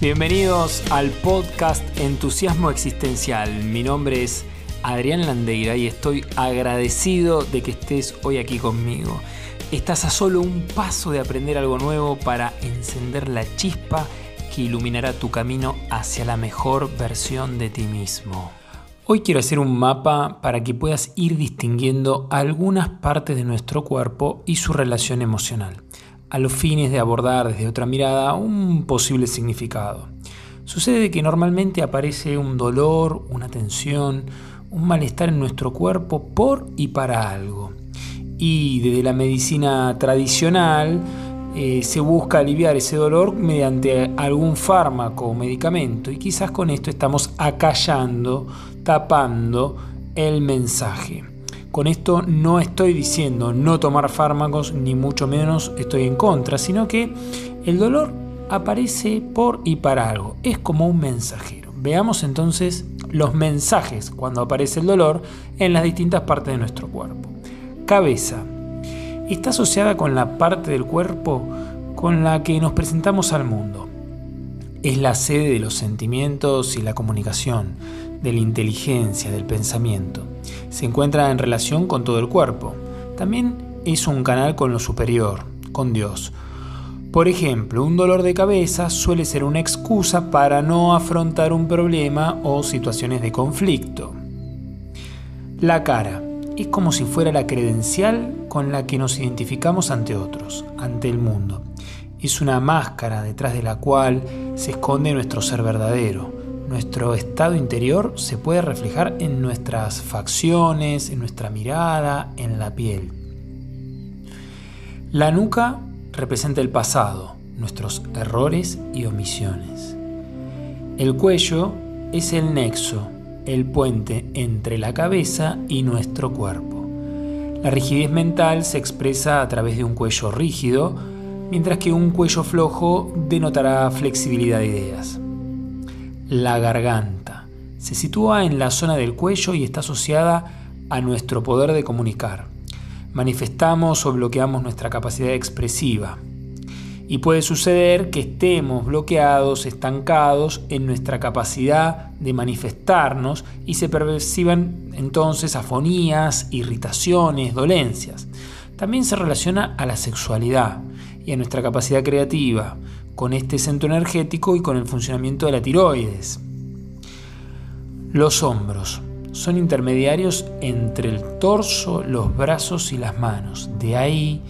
Bienvenidos al podcast Entusiasmo Existencial. Mi nombre es Adrián Landeira y estoy agradecido de que estés hoy aquí conmigo. Estás a solo un paso de aprender algo nuevo para encender la chispa que iluminará tu camino hacia la mejor versión de ti mismo. Hoy quiero hacer un mapa para que puedas ir distinguiendo algunas partes de nuestro cuerpo y su relación emocional a los fines de abordar desde otra mirada un posible significado. Sucede que normalmente aparece un dolor, una tensión, un malestar en nuestro cuerpo por y para algo. Y desde la medicina tradicional eh, se busca aliviar ese dolor mediante algún fármaco o medicamento y quizás con esto estamos acallando, tapando el mensaje. Con esto no estoy diciendo no tomar fármacos, ni mucho menos estoy en contra, sino que el dolor aparece por y para algo, es como un mensajero. Veamos entonces los mensajes cuando aparece el dolor en las distintas partes de nuestro cuerpo. Cabeza. Está asociada con la parte del cuerpo con la que nos presentamos al mundo. Es la sede de los sentimientos y la comunicación, de la inteligencia, del pensamiento se encuentra en relación con todo el cuerpo. También es un canal con lo superior, con Dios. Por ejemplo, un dolor de cabeza suele ser una excusa para no afrontar un problema o situaciones de conflicto. La cara es como si fuera la credencial con la que nos identificamos ante otros, ante el mundo. Es una máscara detrás de la cual se esconde nuestro ser verdadero, nuestro estado interior se puede reflejar en nuestras facciones, en nuestra mirada, en la piel. La nuca representa el pasado, nuestros errores y omisiones. El cuello es el nexo, el puente entre la cabeza y nuestro cuerpo. La rigidez mental se expresa a través de un cuello rígido, mientras que un cuello flojo denotará flexibilidad de ideas. La garganta. Se sitúa en la zona del cuello y está asociada a nuestro poder de comunicar. Manifestamos o bloqueamos nuestra capacidad expresiva. Y puede suceder que estemos bloqueados, estancados en nuestra capacidad de manifestarnos y se perciban entonces afonías, irritaciones, dolencias. También se relaciona a la sexualidad y a nuestra capacidad creativa, con este centro energético y con el funcionamiento de la tiroides. Los hombros son intermediarios entre el torso, los brazos y las manos. De ahí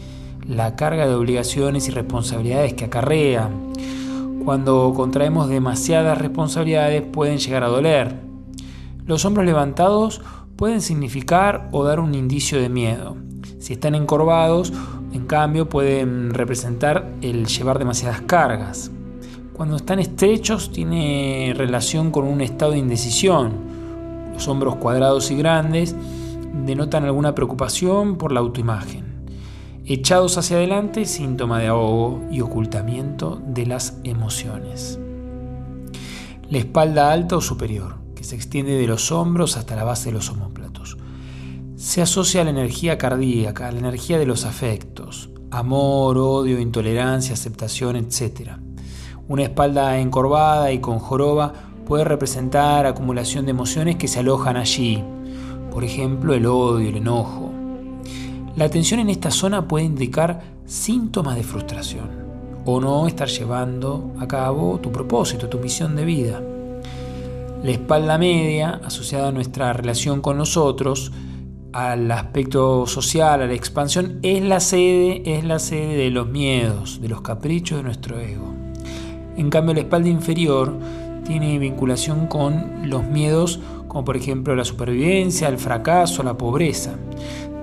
la carga de obligaciones y responsabilidades que acarrea. Cuando contraemos demasiadas responsabilidades pueden llegar a doler. Los hombros levantados pueden significar o dar un indicio de miedo. Si están encorvados, en cambio, pueden representar el llevar demasiadas cargas. Cuando están estrechos, tiene relación con un estado de indecisión. Los hombros cuadrados y grandes denotan alguna preocupación por la autoimagen. Echados hacia adelante, síntoma de ahogo y ocultamiento de las emociones. La espalda alta o superior, que se extiende de los hombros hasta la base de los homóplatos se asocia a la energía cardíaca, a la energía de los afectos, amor, odio, intolerancia, aceptación, etc. Una espalda encorvada y con joroba puede representar acumulación de emociones que se alojan allí, por ejemplo el odio, el enojo. La tensión en esta zona puede indicar síntomas de frustración o no estar llevando a cabo tu propósito, tu misión de vida. La espalda media, asociada a nuestra relación con los otros, al aspecto social, a la expansión, es la sede, es la sede de los miedos, de los caprichos de nuestro ego. En cambio, la espalda inferior tiene vinculación con los miedos como por ejemplo la supervivencia, el fracaso, la pobreza.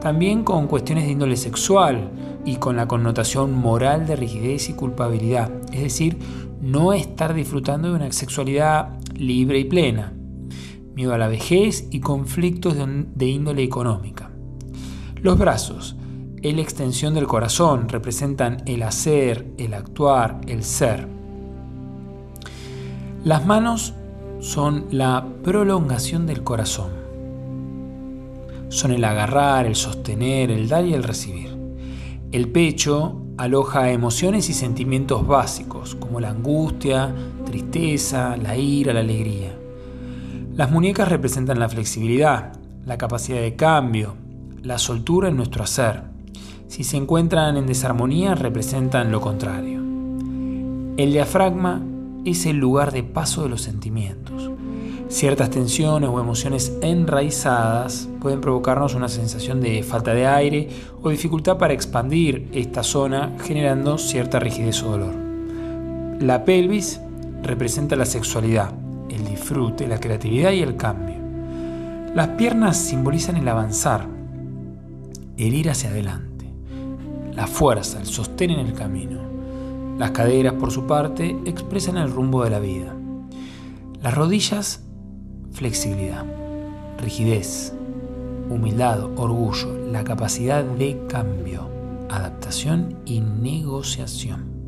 También con cuestiones de índole sexual y con la connotación moral de rigidez y culpabilidad. Es decir, no estar disfrutando de una sexualidad libre y plena miedo a la vejez y conflictos de, índole económica. Los brazos, es la extensión del corazón, representan el hacer, el actuar, el ser. Las manos son la prolongación del corazón. Son el agarrar, el sostener, el dar y el recibir. El pecho aloja emociones y sentimientos básicos, como la angustia, tristeza, la ira, la alegría. Las muñecas representan la flexibilidad, la capacidad de cambio, la soltura en nuestro hacer. Si se encuentran en desarmonía, representan lo contrario. El diafragma es el lugar de paso de los sentimientos. Ciertas tensiones o emociones enraizadas pueden provocarnos una sensación de falta de aire o dificultad para expandir esta zona generando cierta rigidez o dolor. La pelvis representa la sexualidad, el disfrute, la creatividad y el cambio. Las piernas simbolizan el avanzar, el ir hacia adelante, la fuerza, el sostén en el camino. Las caderas, por su parte, expresan el rumbo de la vida. Las rodillas flexibilidad, rigidez, humildad, orgullo, la capacidad de cambio, adaptación y negociación.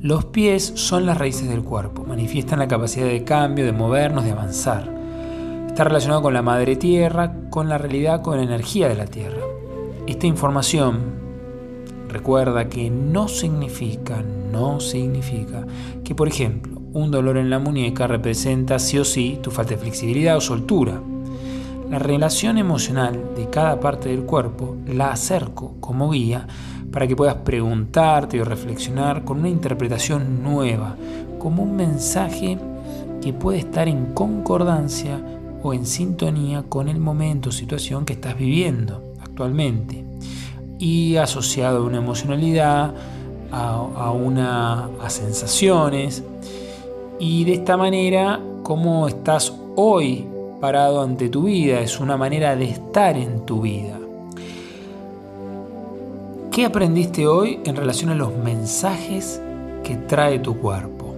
Los pies son las raíces del cuerpo, manifiestan la capacidad de cambio, de movernos, de avanzar. Está relacionado con la madre tierra, con la realidad, con la energía de la tierra. Esta información recuerda que no significa, no significa que, por ejemplo, un dolor en la muñeca representa sí o sí tu falta de flexibilidad o soltura. La relación emocional de cada parte del cuerpo la acerco como guía para que puedas preguntarte o reflexionar con una interpretación nueva, como un mensaje que puede estar en concordancia o en sintonía con el momento o situación que estás viviendo actualmente. Y asociado a una emocionalidad, a, una, a sensaciones. Y de esta manera, cómo estás hoy parado ante tu vida, es una manera de estar en tu vida. ¿Qué aprendiste hoy en relación a los mensajes que trae tu cuerpo?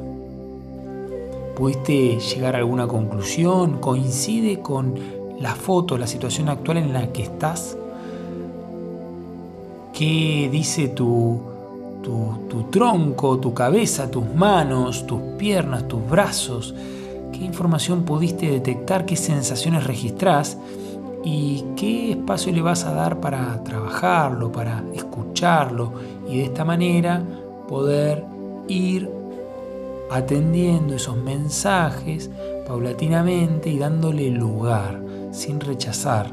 ¿Pudiste llegar a alguna conclusión? ¿Coincide con la foto, la situación actual en la que estás? ¿Qué dice tu, tu, tronco, tu cabeza, tus manos, tus piernas, tus brazos, qué información pudiste detectar, qué sensaciones registrás y qué espacio le vas a dar para trabajarlo, para escucharlo y de esta manera poder ir atendiendo esos mensajes paulatinamente y dándole lugar, sin rechazar,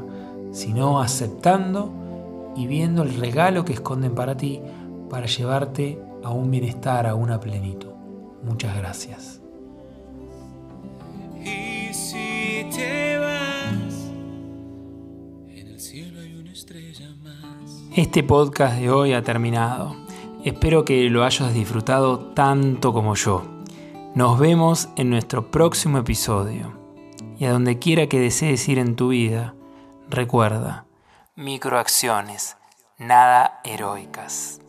sino aceptando y viendo el regalo que esconden para ti para llevarte a un bienestar, a una plenitud. Muchas gracias. Este podcast de hoy ha terminado. Espero que lo hayas disfrutado tanto como yo. Nos vemos en nuestro próximo episodio. Y a donde quiera que desees ir en tu vida, recuerda, microacciones, nada heroicas.